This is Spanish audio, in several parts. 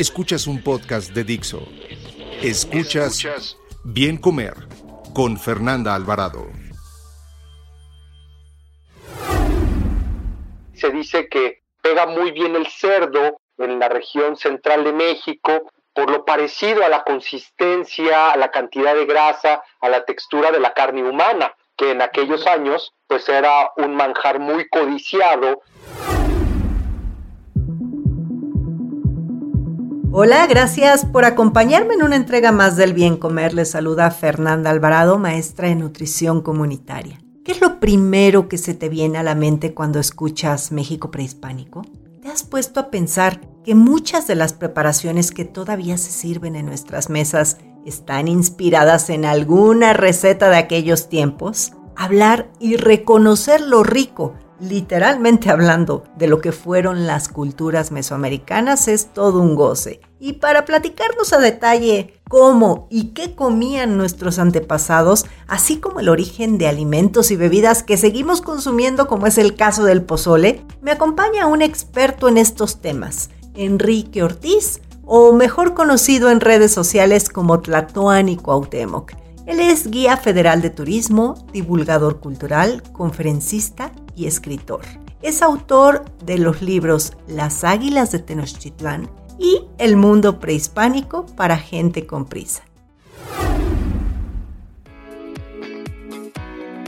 Escuchas un podcast de Dixo. Escuchas Bien Comer con Fernanda Alvarado. Se dice que pega muy bien el cerdo en la región central de México por lo parecido a la consistencia, a la cantidad de grasa, a la textura de la carne humana, que en aquellos años pues era un manjar muy codiciado Hola, gracias por acompañarme en una entrega más del Bien Comer. Les saluda Fernanda Alvarado, maestra de nutrición comunitaria. ¿Qué es lo primero que se te viene a la mente cuando escuchas México prehispánico? ¿Te has puesto a pensar que muchas de las preparaciones que todavía se sirven en nuestras mesas están inspiradas en alguna receta de aquellos tiempos? Hablar y reconocer lo rico literalmente hablando de lo que fueron las culturas mesoamericanas es todo un goce. Y para platicarnos a detalle cómo y qué comían nuestros antepasados, así como el origen de alimentos y bebidas que seguimos consumiendo como es el caso del pozole, me acompaña un experto en estos temas, Enrique Ortiz, o mejor conocido en redes sociales como Tlatoani Cuauhtémoc. Él es guía federal de turismo, divulgador cultural, conferencista y escritor. Es autor de los libros Las Águilas de Tenochtitlán y El Mundo Prehispánico para Gente con Prisa.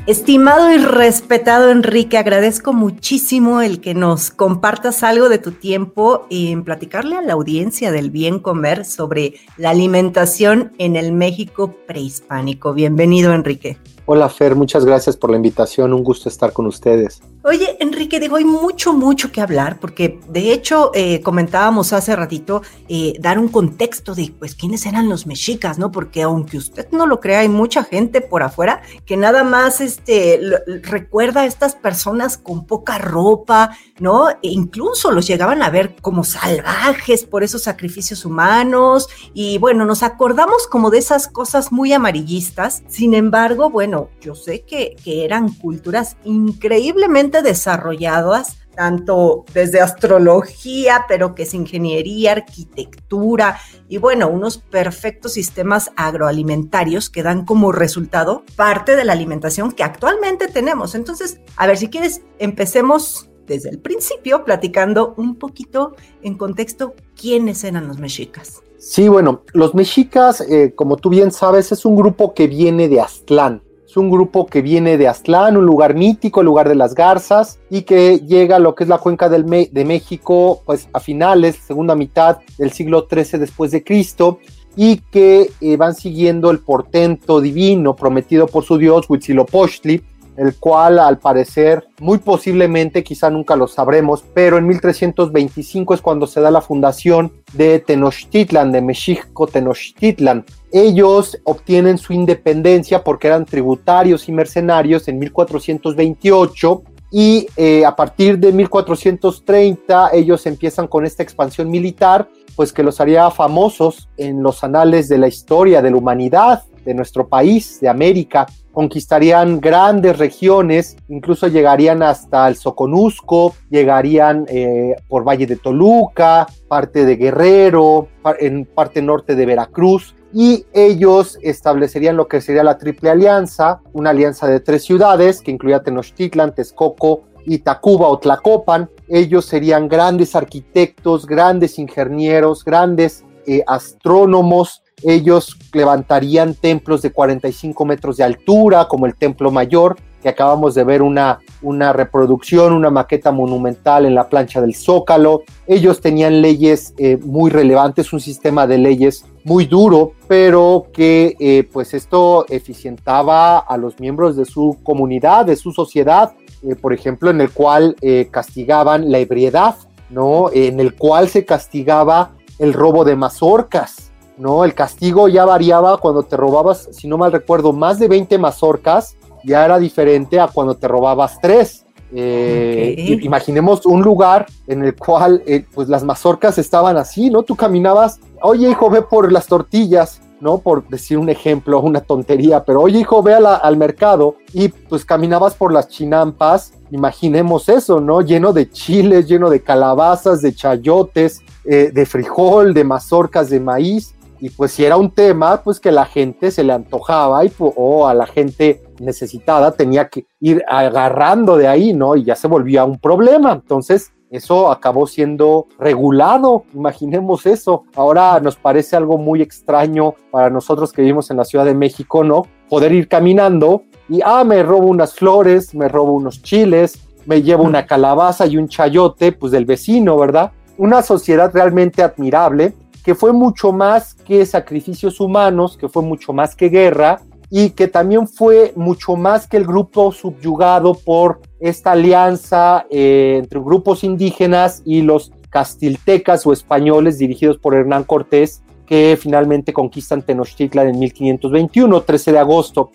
Estimado y respetado Enrique, agradezco muchísimo el que nos compartas algo de tu tiempo en platicarle a la audiencia del bien comer sobre la alimentación en el México prehispánico. Bienvenido, Enrique. Hola Fer, muchas gracias por la invitación, un gusto estar con ustedes. Oye, Enrique, digo, hay mucho, mucho que hablar, porque de hecho eh, comentábamos hace ratito eh, dar un contexto de, pues, quiénes eran los mexicas, ¿no? Porque aunque usted no lo crea, hay mucha gente por afuera que nada más este, recuerda a estas personas con poca ropa, ¿no? E incluso los llegaban a ver como salvajes por esos sacrificios humanos, y bueno, nos acordamos como de esas cosas muy amarillistas, sin embargo, bueno, yo sé que, eran culturas increíblemente desarrolladas, tanto desde astrología, pero que es ingeniería, arquitectura y bueno, unos perfectos sistemas agroalimentarios que dan como resultado parte de la alimentación que actualmente tenemos. Entonces, a ver, si quieres, empecemos desde el principio platicando un poquito en contexto quiénes eran los mexicas. Sí, bueno, los mexicas, eh, como tú bien sabes, es un grupo que viene de Aztlán. Es un grupo que viene de Aztlán, un lugar mítico, el lugar de las garzas, y que llega a lo que es la cuenca del de México, pues a finales, segunda mitad del siglo XIII después de Cristo, y que eh, van siguiendo el portento divino prometido por su dios Huitzilopochtli, el cual al parecer, muy posiblemente, quizá nunca lo sabremos, pero en 1325 es cuando se da la fundación de Tenochtitlan, de Mexico Tenochtitlan. Ellos obtienen su independencia porque eran tributarios y mercenarios en 1428 y eh, a partir de 1430 ellos empiezan con esta expansión militar, pues que los haría famosos en los anales de la historia de la humanidad de nuestro país, de América conquistarían grandes regiones, incluso llegarían hasta el Soconusco, llegarían eh, por Valle de Toluca, parte de Guerrero, en parte norte de Veracruz, y ellos establecerían lo que sería la Triple Alianza, una alianza de tres ciudades que incluía Tenochtitlan, Texcoco y Tacuba o Tlacopan. Ellos serían grandes arquitectos, grandes ingenieros, grandes eh, astrónomos, ellos levantarían templos de 45 metros de altura, como el Templo Mayor, que acabamos de ver una una reproducción, una maqueta monumental en la plancha del Zócalo. Ellos tenían leyes eh, muy relevantes, un sistema de leyes muy duro, pero que eh, pues esto eficientaba a los miembros de su comunidad, de su sociedad, eh, por ejemplo, en el cual castigaban la ebriedad, ¿no? En el cual se castigaba el robo de mazorcas, ¿no? El castigo ya variaba cuando te robabas, si no mal recuerdo, más de 20 mazorcas, ya era diferente a cuando te robabas tres. Eh, imaginemos un lugar en el cual eh, pues las mazorcas estaban así, ¿no? Tú caminabas, oye hijo, ve por las tortillas, ¿no? Por decir un ejemplo, una tontería, pero oye hijo, ve al mercado y pues caminabas por las chinampas, imaginemos eso, ¿no? Lleno de chiles, lleno de calabazas, de chayotes, eh, de frijol, de mazorcas de maíz y pues si era un tema, pues que la gente se le antojaba y, o a la gente necesitada tenía que ir agarrando de ahí, ¿no? Y ya se volvía un problema. Entonces, eso acabó siendo regulado, imaginemos eso. Ahora nos parece algo muy extraño para nosotros que vivimos en la Ciudad de México, ¿no? Poder ir caminando y, ah, me robo unas flores, me robo unos chiles, me llevo una calabaza y un chayote, pues del vecino, ¿verdad? Una sociedad realmente admirable que fue mucho más que sacrificios humanos, que fue mucho más que guerra y que también fue mucho más que el grupo subyugado por esta alianza eh, entre grupos indígenas y los castiltecas o españoles dirigidos por Hernán Cortés, que finalmente conquistan Tenochtitlan en 1521, 13 de agosto.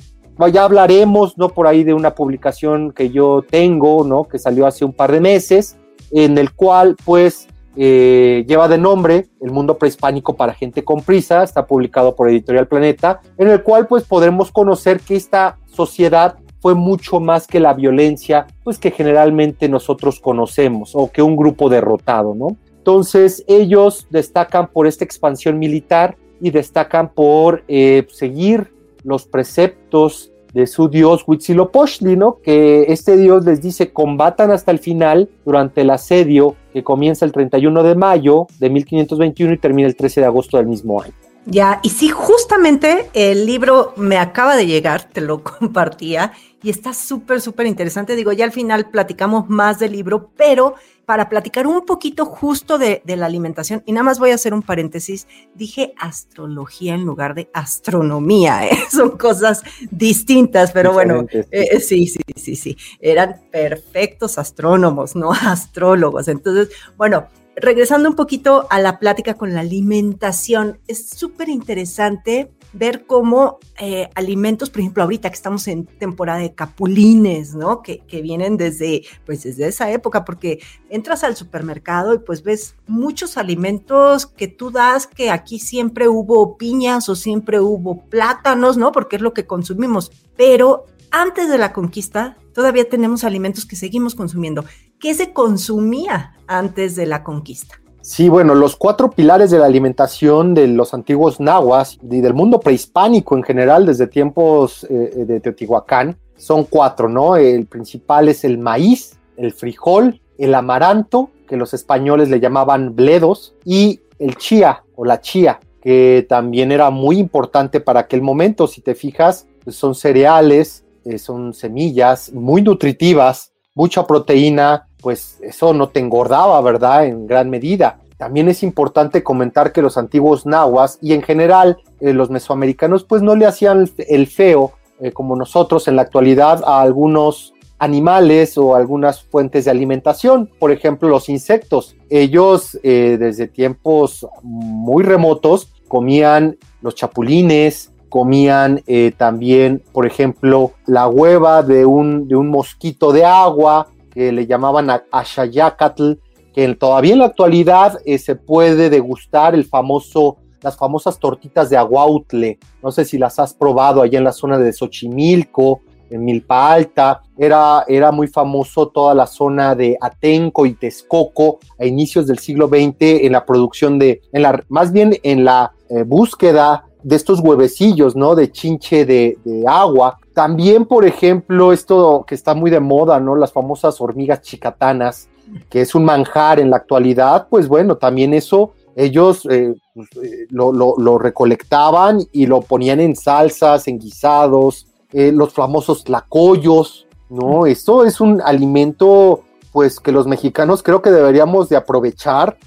Ya hablaremos, ¿no? Por ahí de una publicación que yo tengo, ¿no? Que salió hace un par de meses, en el cual, pues, eh, lleva de nombre El mundo prehispánico para gente con prisa, está publicado por Editorial Planeta, en el cual pues podremos conocer que esta sociedad fue mucho más que la violencia pues que generalmente nosotros conocemos o que un grupo derrotado, ¿no? Entonces ellos destacan por esta expansión militar y destacan por eh, seguir los preceptos de su dios Huitzilopochtli, ¿no? Que este dios les dice combatan hasta el final durante el asedio que comienza el 31 de mayo de 1521 y termina el 13 de agosto del mismo año. Ya, y sí, justamente el libro me acaba de llegar, te lo compartía, y está súper, súper interesante. Digo, ya al final platicamos más del libro, pero para platicar un poquito justo de, la alimentación, y nada más voy a hacer un paréntesis, dije astrología en lugar de astronomía, ¿eh? son cosas distintas, pero bueno, eh, sí, sí, sí, sí, eran perfectos astrónomos, no astrólogos. Entonces, bueno, regresando un poquito a la plática con la alimentación, es súper interesante ver cómo eh, alimentos, por ejemplo, ahorita que estamos en temporada de capulines, ¿no? Que, que, vienen desde, pues desde esa época, porque entras al supermercado y pues ves muchos alimentos que tú das que aquí siempre hubo piñas o siempre hubo plátanos, ¿no? Porque es lo que consumimos. Pero antes de la conquista, todavía tenemos alimentos que seguimos consumiendo. ¿Qué se consumía antes de la conquista? Sí, bueno, los cuatro pilares de la alimentación de los antiguos nahuas y del mundo prehispánico en general, desde tiempos eh, de Teotihuacán, son cuatro, ¿no? El principal es el maíz, el frijol, el amaranto, que los españoles le llamaban bledos, y el chía o la chía, que también era muy importante para aquel momento. Si te fijas, pues son cereales, eh, son semillas muy nutritivas, mucha proteína, pues eso no te engordaba, ¿verdad? En gran medida. También es importante comentar que los antiguos nahuas y en general eh, los mesoamericanos pues no le hacían el feo eh, como nosotros en la actualidad a algunos animales o algunas fuentes de alimentación, por ejemplo los insectos. Ellos desde tiempos muy remotos comían los chapulines, comían eh, también, por ejemplo, la hueva de un, de un mosquito de agua que le llamaban ashayacatl, que todavía en la actualidad eh, se puede degustar el famoso, las famosas tortitas de aguautle. No sé si las has probado allá en la zona de Xochimilco, en Milpa Alta. Era, era muy famoso toda la zona de Atenco y Texcoco a inicios del siglo XX en la producción de, en la, más bien en la eh, búsqueda de estos huevecillos, ¿no? De chinche de, agua. También, por ejemplo, esto que está muy de moda, ¿no? Las famosas hormigas chicatanas, que es un manjar en la actualidad, pues bueno, también eso ellos eh, pues, eh, lo, recolectaban y lo ponían en salsas, en guisados, eh, los famosos tlacoyos, ¿no? Esto es un alimento pues que los mexicanos creo que deberíamos de aprovechar,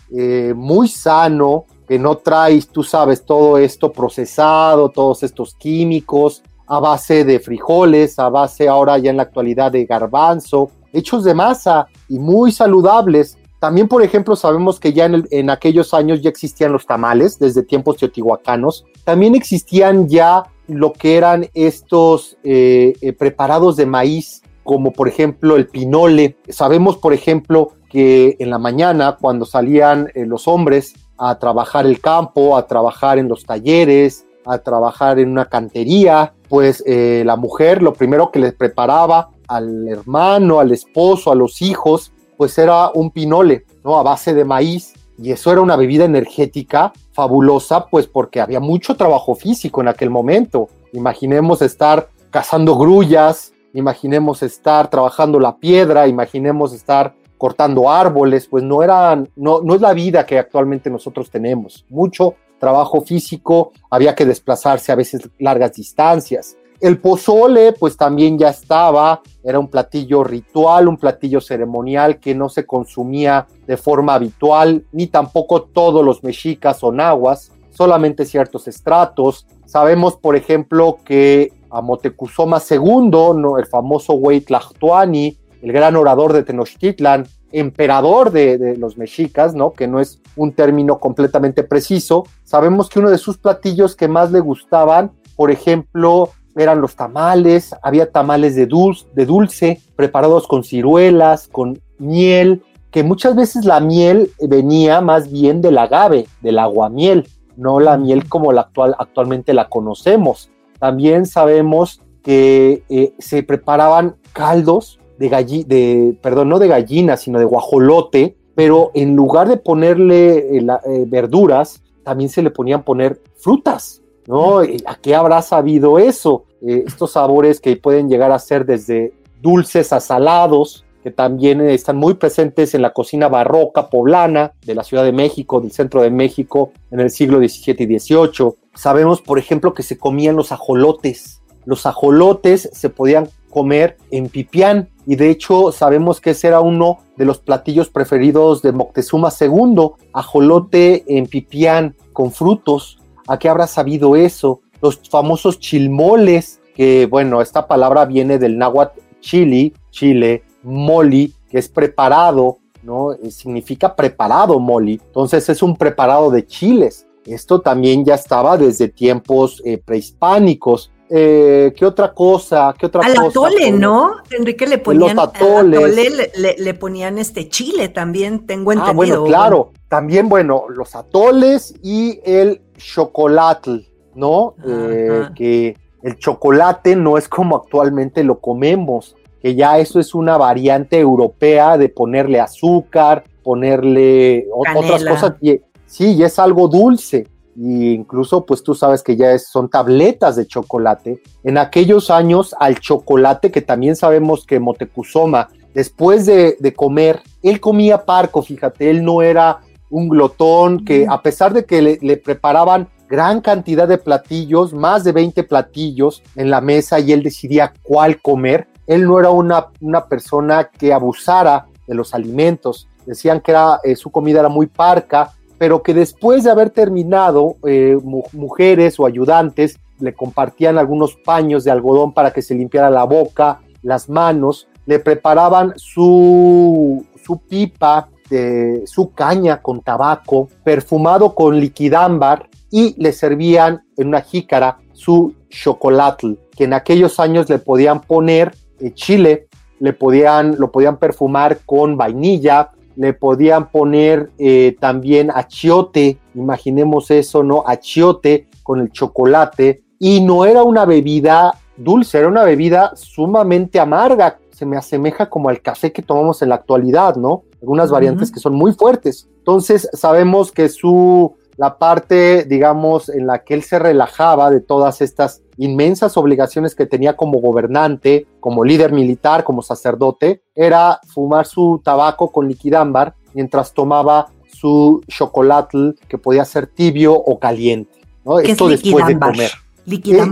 muy sano, que no traes, tú sabes, todo esto procesado, todos estos químicos, a base de frijoles, a base ahora ya en la actualidad de garbanzo, hechos de masa y muy saludables. También, por ejemplo, sabemos que ya en, aquellos años ya existían los tamales, desde tiempos teotihuacanos. También existían ya lo que eran estos eh, eh, preparados de maíz, como por ejemplo el pinole. Sabemos, por ejemplo, que en la mañana, cuando salían eh, los hombres a trabajar el campo, a trabajar en los talleres, a trabajar en una cantería, pues eh, la mujer lo primero que les preparaba al hermano, al esposo, a los hijos, pues era un pinole, ¿no? A base de maíz. Y eso era una bebida energética fabulosa, pues porque había mucho trabajo físico en aquel momento. Imaginemos estar cazando grullas, imaginemos estar trabajando la piedra, imaginemos estar cortando árboles, pues no eran, no, no es la vida que actualmente nosotros tenemos. Mucho trabajo físico, había que desplazarse a veces largas distancias. El pozole, pues también ya estaba, era un platillo ritual, un platillo ceremonial que no se consumía de forma habitual, ni tampoco todos los mexicas o nahuas, solamente ciertos estratos. Sabemos, por ejemplo, que a Motecuzoma II, ¿no? el famoso Huaytlactuani, el gran orador de Tenochtitlan, emperador de, los mexicas, ¿no? que no es un término completamente preciso. Sabemos que uno de sus platillos que más le gustaban, por ejemplo, eran los tamales, había tamales de dulce, de dulce preparados con ciruelas, con miel, que muchas veces la miel venía más bien del agave, del aguamiel, no la miel como la actual, actualmente la conocemos. También sabemos que eh, se preparaban caldos de gallina, de, perdón, no de gallina, sino de guajolote, pero en lugar de ponerle eh, eh, verduras, también se le ponían poner frutas, ¿no? ¿A qué habrá sabido eso? estos sabores que pueden llegar a ser desde dulces a salados, que también están muy presentes en la cocina barroca poblana de la Ciudad de México, del centro de México, en el siglo XVII y XVIII. Sabemos, por ejemplo, que se comían los ajolotes. Los ajolotes se podían comer en Pipián y de hecho sabemos que ese era uno de los platillos preferidos de Moctezuma II, ajolote en Pipián con frutos. ¿A qué habrá sabido eso? Los famosos chilmoles, que bueno, esta palabra viene del náhuatl chili, chile, moli, que es preparado, ¿no? Significa preparado moli. Entonces es un preparado de chiles. Esto también ya estaba desde tiempos eh, prehispánicos. Eh, ¿Qué otra cosa? ¿Qué otra Al cosa? atole, ¿no? Enrique le ponían Los atoles. le, ponían este chile también, tengo entendido. Ah, bueno, claro. También, bueno, los atoles y el chocolate, ¿no? que el chocolate no es como actualmente lo comemos que ya eso es una variante europea de ponerle azúcar, ponerle otras cosas. sí, y es algo dulce. Y incluso, pues tú sabes que ya son tabletas de chocolate. En aquellos años, al chocolate, que también sabemos que Motecuzoma, después de, comer, él comía parco, fíjate, él no era un glotón que a pesar de que le, le, preparaban gran cantidad de platillos, más de 20 platillos en la mesa y él decidía cuál comer, él no era una, una persona que abusara de los alimentos. Decían que era, eh, su comida era muy parca, pero que después de haber terminado, eh, mujeres o ayudantes le compartían algunos paños de algodón para que se limpiara la boca, las manos, le preparaban su, su pipa, su caña con tabaco, perfumado con liquidámbar y le servían en una jícara su chocolate, que en aquellos años le podían poner eh, chile, le podían, lo podían perfumar con vainilla, le podían poner eh, también achiote, imaginemos eso, ¿no? Achiote con el chocolate, y no era una bebida dulce, era una bebida sumamente amarga, se me asemeja como al café que tomamos en la actualidad, ¿no? Algunas variantes que son muy fuertes. Entonces sabemos que su, la parte, digamos, en la que él se relajaba de todas estas inmensas obligaciones que tenía como gobernante, como líder militar, como sacerdote, era fumar su tabaco con liquidámbar mientras tomaba su chocolate que podía ser tibio o caliente. ¿no? Esto después de comer.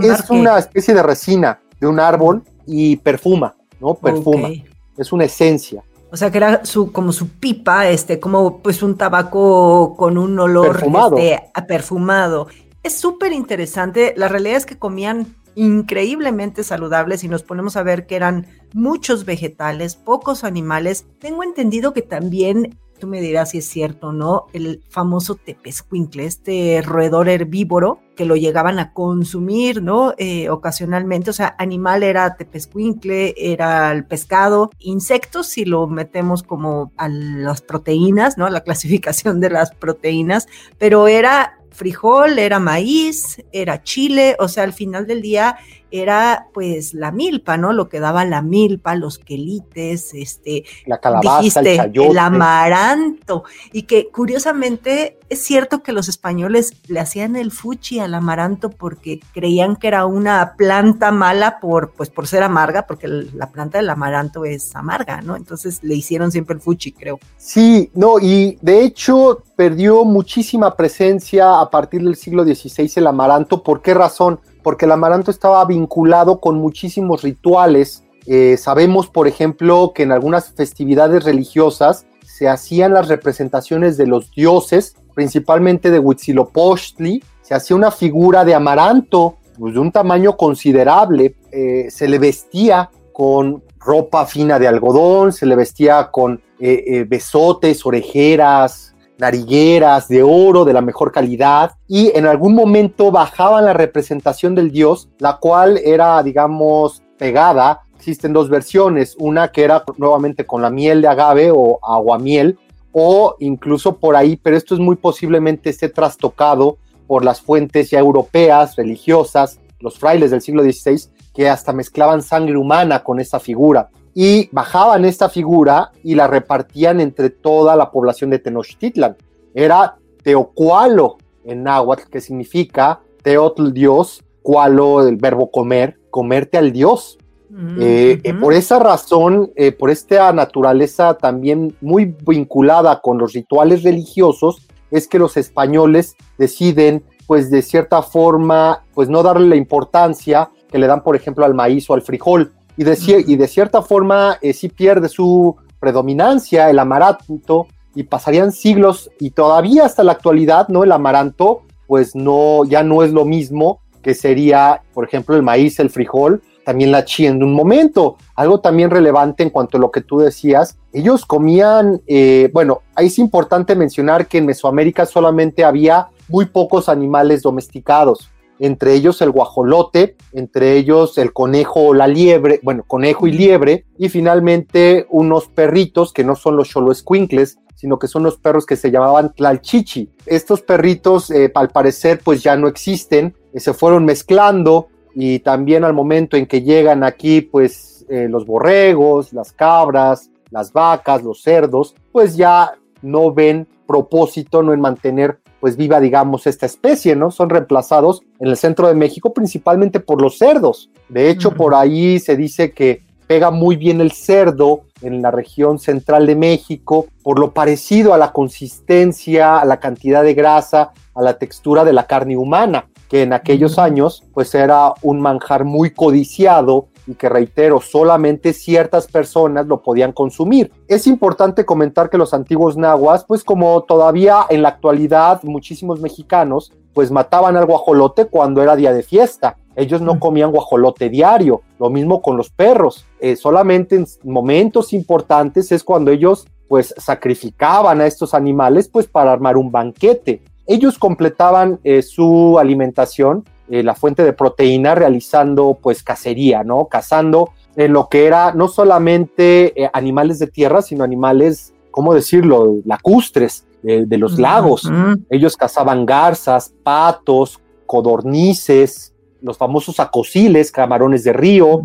Es una especie de resina de un árbol y perfuma. ¿no? Perfuma. Es una esencia. O sea, que era su, como su pipa, este, como pues un tabaco con un olor perfumado. Este, perfumado. Es súper interesante. La realidad es que comían increíblemente saludables y nos ponemos a ver que eran muchos vegetales, pocos animales. Tengo entendido que también tú me dirás si es cierto o no, el famoso tepescuincle, este roedor herbívoro que lo llegaban a consumir, ¿no? Eh, ocasionalmente, o sea, animal era tepescuincle, era el pescado, insectos si lo metemos como a las proteínas, ¿no? La clasificación de las proteínas, pero era frijol, era maíz, era chile, o sea, al final del día era pues la milpa, ¿no? Lo que daba la milpa, los quelites, este, la calabaza, dijiste, el chayote. el amaranto, y que curiosamente es cierto que los españoles le hacían el fuchi al amaranto porque creían que era una planta mala por, pues, por ser amarga, porque la planta del amaranto es amarga, ¿no? Entonces le hicieron siempre el fuchi, creo. Sí, no, y de hecho perdió muchísima presencia a partir del siglo XVI el amaranto. ¿Por qué razón? Porque el amaranto estaba vinculado con muchísimos rituales. Eh, sabemos, por ejemplo, que en algunas festividades religiosas se hacían las representaciones de los dioses, principalmente de Huitzilopochtli, se hacía una figura de amaranto pues, de un tamaño considerable, eh, se le vestía con ropa fina de algodón, se le vestía con eh, besotes, orejeras, narigueras de oro de la mejor calidad y en algún momento bajaban la representación del dios, la cual era, digamos, pegada. Existen dos versiones, una que era nuevamente con la miel de agave o aguamiel, o incluso por ahí, pero esto es muy posiblemente esté trastocado por las fuentes ya europeas, religiosas, los frailes del siglo XVI, que hasta mezclaban sangre humana con esta figura y bajaban esta figura y la repartían entre toda la población de Tenochtitlan. Era teocualo en náhuatl, que significa teotl Dios, cualo el verbo comer, comerte al Dios. Mm, Eh, eh, por esa razón, eh, por esta naturaleza también muy vinculada con los rituales religiosos, es que los españoles deciden, pues de cierta forma, pues no darle la importancia que le dan, por ejemplo, al maíz o al frijol. Y de, y de cierta forma, eh, sí pierde su predominancia el amaranto y pasarían siglos y todavía hasta la actualidad, ¿no? El amaranto, pues no, ya no es lo mismo que sería, por ejemplo, el maíz, el frijol, también la chía en un momento. Algo también relevante en cuanto a lo que tú decías, ellos comían, eh, bueno, ahí es importante mencionar que en Mesoamérica solamente había muy pocos animales domesticados, entre ellos el guajolote, entre ellos el conejo o la liebre, bueno, conejo y liebre, y finalmente unos perritos que no son los xoloescuincles, sino que son los perros que se llamaban tlalchichi. Estos perritos, eh, al parecer, pues ya no existen, eh, se fueron mezclando y también al momento en que llegan aquí, pues eh, los borregos, las cabras, las vacas, los cerdos, pues ya no ven propósito, no en mantener pues viva, digamos, esta especie, ¿no? Son reemplazados en el centro de México principalmente por los cerdos. De hecho, por ahí se dice que pega muy bien el cerdo en la región central de México por lo parecido a la consistencia, a la cantidad de grasa, a la textura de la carne humana, que en aquellos años pues era un manjar muy codiciado y que reitero, solamente ciertas personas lo podían consumir. Es importante comentar que los antiguos nahuas, pues como todavía en la actualidad muchísimos mexicanos, pues mataban al guajolote cuando era día de fiesta. Ellos no Mm. comían guajolote diario, lo mismo con los perros. Eh, solamente en momentos importantes es cuando ellos pues sacrificaban a estos animales pues para armar un banquete. Ellos completaban eh, su alimentación eh, la fuente de proteína realizando pues cacería, ¿no? Cazando en lo que era no solamente eh, animales de tierra, sino animales, ¿cómo decirlo?, lacustres de, de los lagos. Ellos cazaban garzas, patos, codornices, los famosos acosiles, camarones de río,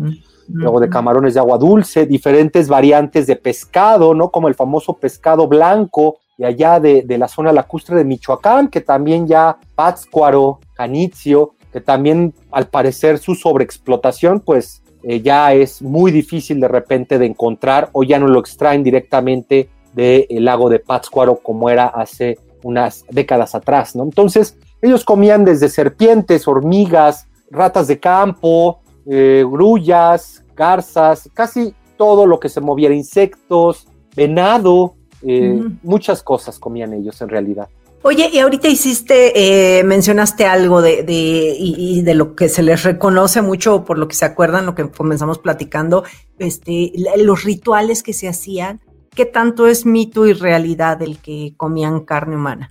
luego de camarones de agua dulce, diferentes variantes de pescado, ¿no? Como el famoso pescado blanco de allá de, de la zona lacustre de Michoacán, que también ya Pátzcuaro, Janitzio, que también al parecer su sobreexplotación, pues eh, ya es muy difícil de repente de encontrar o ya no lo extraen directamente del lago de Pátzcuaro como era hace unas décadas atrás, ¿no? Entonces, ellos comían desde serpientes, hormigas, ratas de campo, eh, grullas, garzas, casi todo lo que se moviera, insectos, venado, eh, muchas cosas comían ellos en realidad. Oye, y ahorita hiciste, eh, mencionaste algo de, de y, de lo que se les reconoce mucho, por lo que se acuerdan, lo que comenzamos platicando, este, los rituales que se hacían. ¿Qué tanto es mito y realidad el que comían carne humana?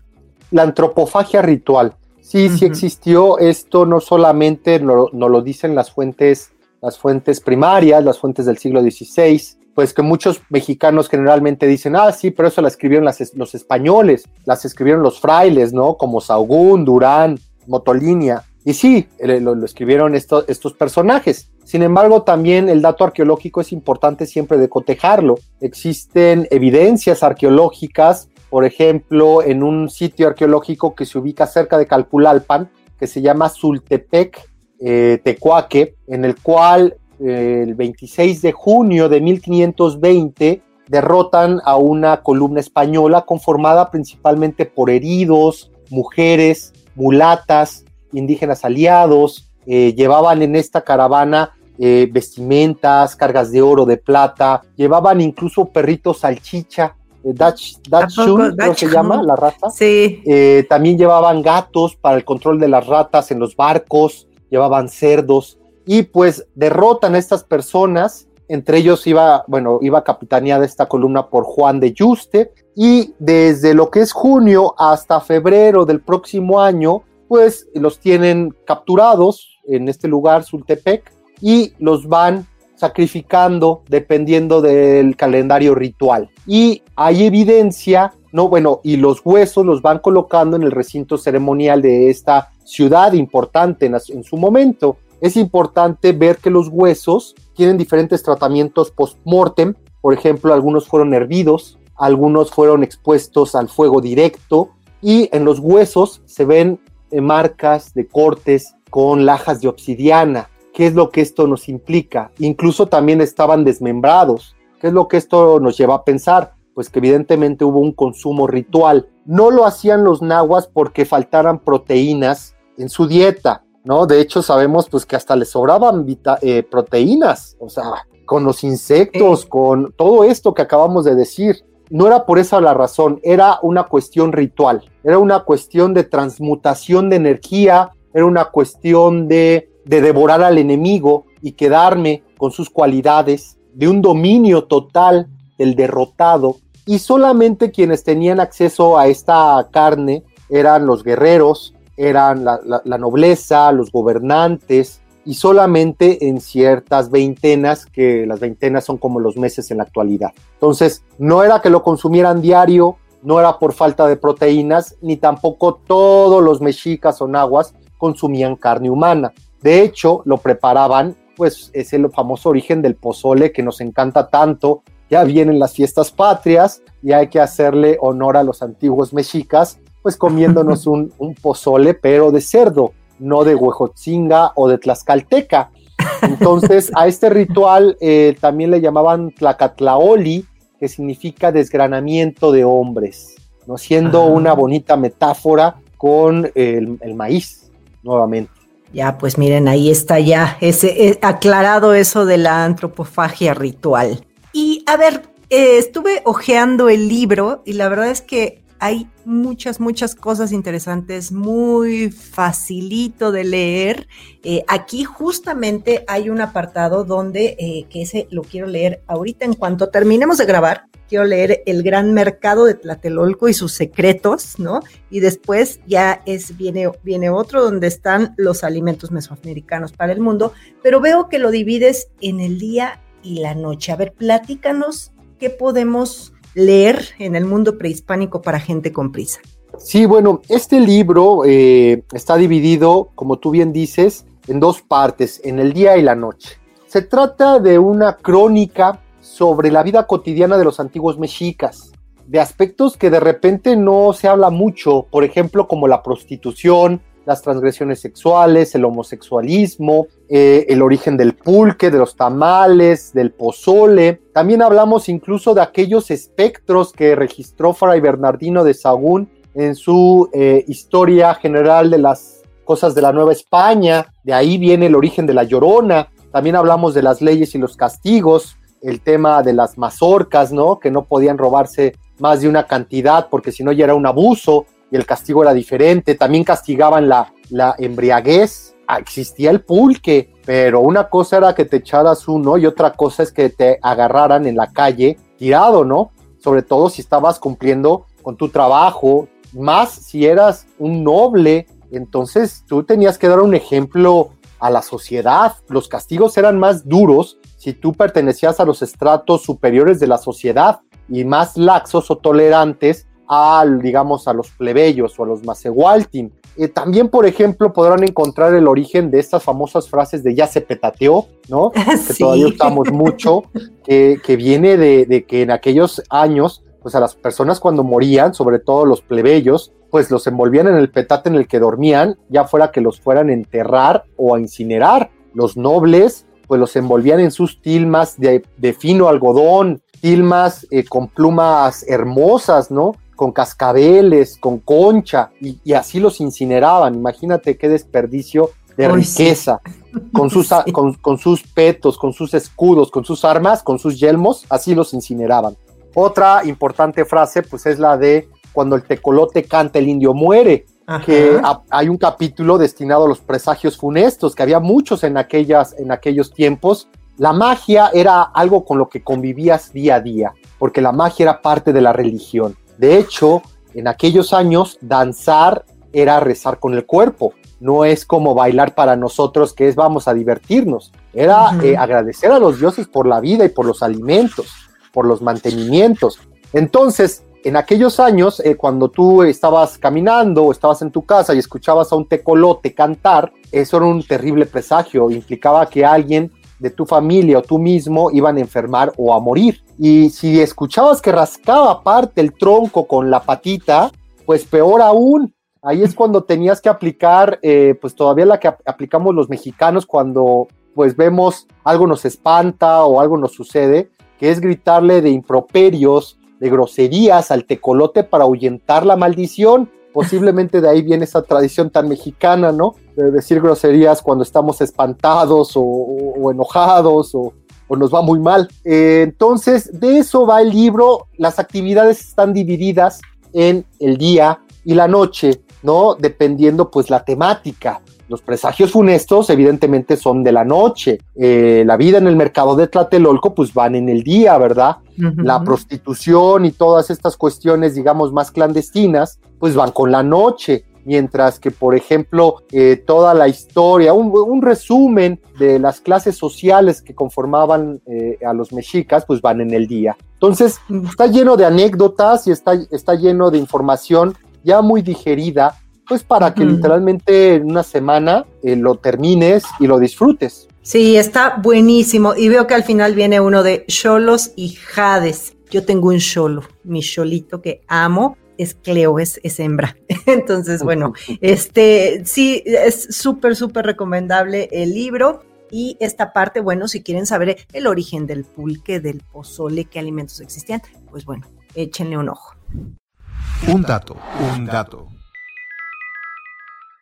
La antropofagia ritual. Sí, sí existió. Esto no solamente nos no lo dicen las fuentes, las fuentes primarias, las fuentes del siglo XVI, pues que muchos mexicanos generalmente dicen, ah, sí, pero eso la escribieron los españoles, las escribieron los frailes, ¿no? Como Saugún, Durán, Motolinia. Y sí, lo, escribieron estos personajes. Sin embargo, también el dato arqueológico es importante siempre de cotejarlo. Existen evidencias arqueológicas, por ejemplo, en un sitio arqueológico que se ubica cerca de Calpulalpan, que se llama Sultepec eh, Tecuaque, en el cual el 26 de junio de 1520 derrotan a una columna española conformada principalmente por heridos, mujeres, mulatas, indígenas aliados, eh, llevaban en esta caravana eh, vestimentas, cargas de oro, de plata, llevaban incluso perritos salchicha, eh, Dutch, Dachshund, creo que se llama la raza. Sí. también llevaban gatos para el control de las ratas en los barcos, llevaban cerdos y pues derrotan a estas personas. Entre ellos iba, bueno, iba capitaneada esta columna por Juan de Juste y desde lo que es junio hasta febrero del próximo año, pues los tienen capturados en este lugar, Sultepec, y los van sacrificando dependiendo del calendario ritual. Y hay evidencia, no, bueno, y los huesos los van colocando en el recinto ceremonial de esta ciudad importante en su momento es importante ver que los huesos tienen diferentes tratamientos post-mortem. Por ejemplo, algunos fueron hervidos, algunos fueron expuestos al fuego directo y en los huesos se ven eh, marcas de cortes con lajas de obsidiana. ¿Qué es lo que esto nos implica? Incluso también estaban desmembrados. ¿Qué es lo que esto nos lleva a pensar? Pues que evidentemente hubo un consumo ritual. No lo hacían los nahuas porque faltaran proteínas en su dieta. ¿No? De hecho, sabemos pues que hasta le sobraban eh, proteínas, o sea, con los insectos, con todo esto que acabamos de decir. No era por esa la razón, era una cuestión ritual, era una cuestión de transmutación de energía, era una cuestión de, de devorar al enemigo y quedarme con sus cualidades, de un dominio total del derrotado. Y solamente quienes tenían acceso a esta carne eran los guerreros, eran la, nobleza, los gobernantes, y solamente en ciertas veintenas, que las veintenas son como los meses en la actualidad. Entonces, no era que lo consumieran diario, no era por falta de proteínas, ni tampoco todos los mexicas o nahuas consumían carne humana. De hecho, lo preparaban, pues es el famoso origen del pozole que nos encanta tanto. Ya vienen las fiestas patrias y hay que hacerle honor a los antiguos mexicas pues comiéndonos un, pozole, pero de cerdo, no de huejotzinga o de tlaxcalteca. Entonces, a este ritual eh, también le llamaban tlacatlaoli, que significa desgranamiento de hombres, ¿no? siendo ah. una bonita metáfora con el, maíz, nuevamente. Ya, pues miren, ahí está ya ese eh, aclarado eso de la antropofagia ritual. Y a ver, eh, estuve hojeando el libro y la verdad es que hay muchas, muchas cosas interesantes, muy facilito de leer. Eh, aquí justamente hay un apartado donde, eh, que ese lo quiero leer ahorita en cuanto terminemos de grabar. Quiero leer el gran mercado de Tlatelolco y sus secretos, ¿no? Y después ya es, viene, viene otro donde están los alimentos mesoamericanos para el mundo, pero veo que lo divides en el día y la noche. A ver, platícanos qué podemos leer en el mundo prehispánico para gente con prisa? Sí, bueno, este libro eh, está dividido, como tú bien dices, en dos partes, en el día y la noche. Se trata de una crónica sobre la vida cotidiana de los antiguos mexicas, de aspectos que de repente no se habla mucho, por ejemplo, como la prostitución, las transgresiones sexuales, el homosexualismo, eh, el origen del pulque, de los tamales, del pozole. También hablamos incluso de aquellos espectros que registró Fray Bernardino de Sagún en su eh, historia general de las cosas de la Nueva España. De ahí viene el origen de la llorona. También hablamos de las leyes y los castigos. el tema de las mazorcas, ¿no? Que no podían robarse más de una cantidad porque si no ya era un abuso el castigo era diferente. También castigaban la, la embriaguez. Ah, existía el pulque, pero una cosa era que te echaras uno y otra cosa es que te agarraran en la calle tirado, ¿no? Sobre todo si estabas cumpliendo con tu trabajo, más si eras un noble, entonces tú tenías que dar un ejemplo a la sociedad. Los castigos eran más duros si tú pertenecías a los estratos superiores de la sociedad y más laxos o tolerantes a, digamos, a los plebeyos o a los macehualtin. Eh, también, por ejemplo, podrán encontrar el origen de estas famosas frases de ya se petateó, ¿no? Que todavía usamos mucho, que, viene de, de, que en aquellos años, pues a las personas cuando morían, sobre todo los plebeyos, pues los envolvían en el petate en el que dormían, ya fuera que los fueran a enterrar o a incinerar. Los nobles pues los envolvían en sus tilmas de, fino algodón, tilmas eh, con plumas hermosas, ¿no? Con cascabeles, con concha, y, así los incineraban. Imagínate qué desperdicio de riqueza. Con, sus, con, sus petos, con sus escudos, con sus armas, con sus yelmos, así los incineraban. Otra importante frase, pues es la de cuando el tecolote canta, el indio muere que hay un capítulo destinado a los presagios funestos, que había muchos en, aquellas, en aquellos tiempos. La magia era algo con lo que convivías día a día, porque la magia era parte de la religión. De hecho, en aquellos años, danzar era rezar con el cuerpo. No es como bailar para nosotros, que es vamos a divertirnos. Era eh, agradecer a los dioses por la vida y por los alimentos, por los mantenimientos. Entonces, en aquellos años, eh, cuando tú estabas caminando o estabas en tu casa y escuchabas a un tecolote cantar, eso era un terrible presagio, implicaba que alguien de tu familia o tú mismo iban a enfermar o a morir. Y si escuchabas que rascaba parte el tronco con la patita, pues peor aún. Ahí es cuando tenías que aplicar, eh, pues todavía la que aplicamos los mexicanos cuando pues vemos algo nos espanta o algo nos sucede, que es gritarle de improperios de groserías al tecolote para ahuyentar la maldición. Posiblemente de ahí viene esa tradición tan mexicana, ¿no? De decir groserías cuando estamos espantados o, enojados o, nos va muy mal. Eh, entonces, de eso va el libro. Las actividades están divididas en el día y la noche, ¿no? Dependiendo pues la temática. Los presagios funestos evidentemente son de la noche. Eh, la vida en el mercado de Tlatelolco pues van en el día, ¿verdad? La prostitución y todas estas cuestiones, digamos, más clandestinas, pues van con la noche. Mientras que, por ejemplo, eh, toda la historia, un, resumen de las clases sociales que conformaban eh, a los mexicas, pues van en el día. Entonces, está lleno de anécdotas y está, está lleno de información ya muy digerida pues para que literalmente en una semana eh, lo termines y lo disfrutes. Sí, está buenísimo. Y veo que al final viene uno de Cholos y Jades. Yo tengo un Cholo, mi Cholito que amo. Es Cleo, es, es hembra. Entonces, bueno, este sí, es súper, súper recomendable el libro. Y esta parte, bueno, si quieren saber el origen del pulque, del pozole, qué alimentos existían, pues bueno, échenle un ojo. Un dato, un dato.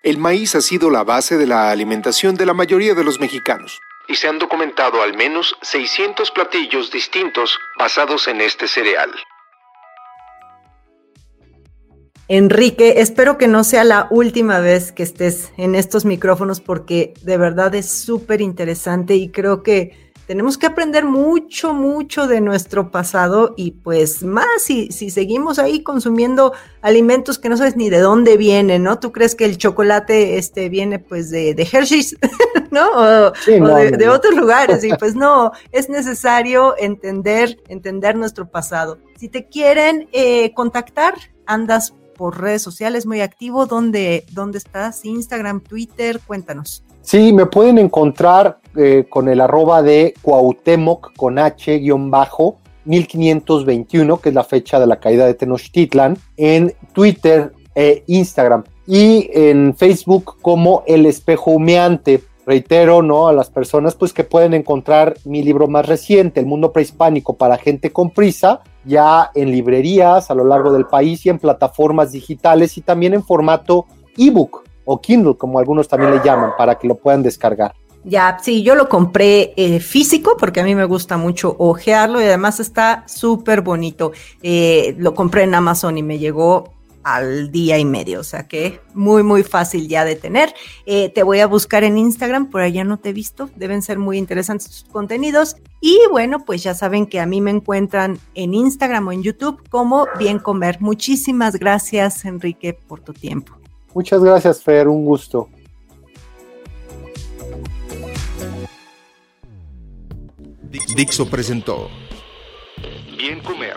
El maíz ha sido la base de la alimentación de la mayoría de los mexicanos, y se han documentado al menos 600 platillos distintos basados en este cereal. Enrique, espero que no sea la última vez que estés en estos micrófonos porque de verdad es súper interesante y creo que tenemos que aprender mucho, mucho de nuestro pasado y pues más si, si seguimos ahí consumiendo alimentos que no sabes ni de dónde vienen, ¿no? ¿Tú crees que el chocolate este viene pues de, de Hershey's, ¿no? O, de, otros lugares y pues no, es necesario entender, entender nuestro pasado. Si te quieren eh, contactar, andas por redes sociales muy activo, ¿dónde, dónde estás? Instagram, Twitter, cuéntanos. Sí, me pueden encontrar eh, con el arroba de Cuauhtémoc con H guion bajo 1521, que es la fecha de la caída de Tenochtitlan, en Twitter e Instagram y en Facebook como El Espejo Humeante. Reitero, ¿no? A las personas pues que pueden encontrar mi libro más reciente, El Mundo Prehispánico para Gente con Prisa, ya en librerías a lo largo del país y en plataformas digitales y también en formato ebook o Kindle, como algunos también le llaman, para que lo puedan descargar. Ya, sí, yo lo compré eh, físico porque a mí me gusta mucho ojearlo y además está súper bonito. Eh, lo compré en Amazon y me llegó al día y medio, o sea que muy, muy fácil ya de tener. Eh, te voy a buscar en Instagram, por allá no te he visto, deben ser muy interesantes tus contenidos. Y bueno, pues ya saben que a mí me encuentran en Instagram o en YouTube como Bien Comer. Muchísimas gracias, Enrique, por tu tiempo. Muchas gracias, Fer, un gusto. Dixo presentó Bien Comer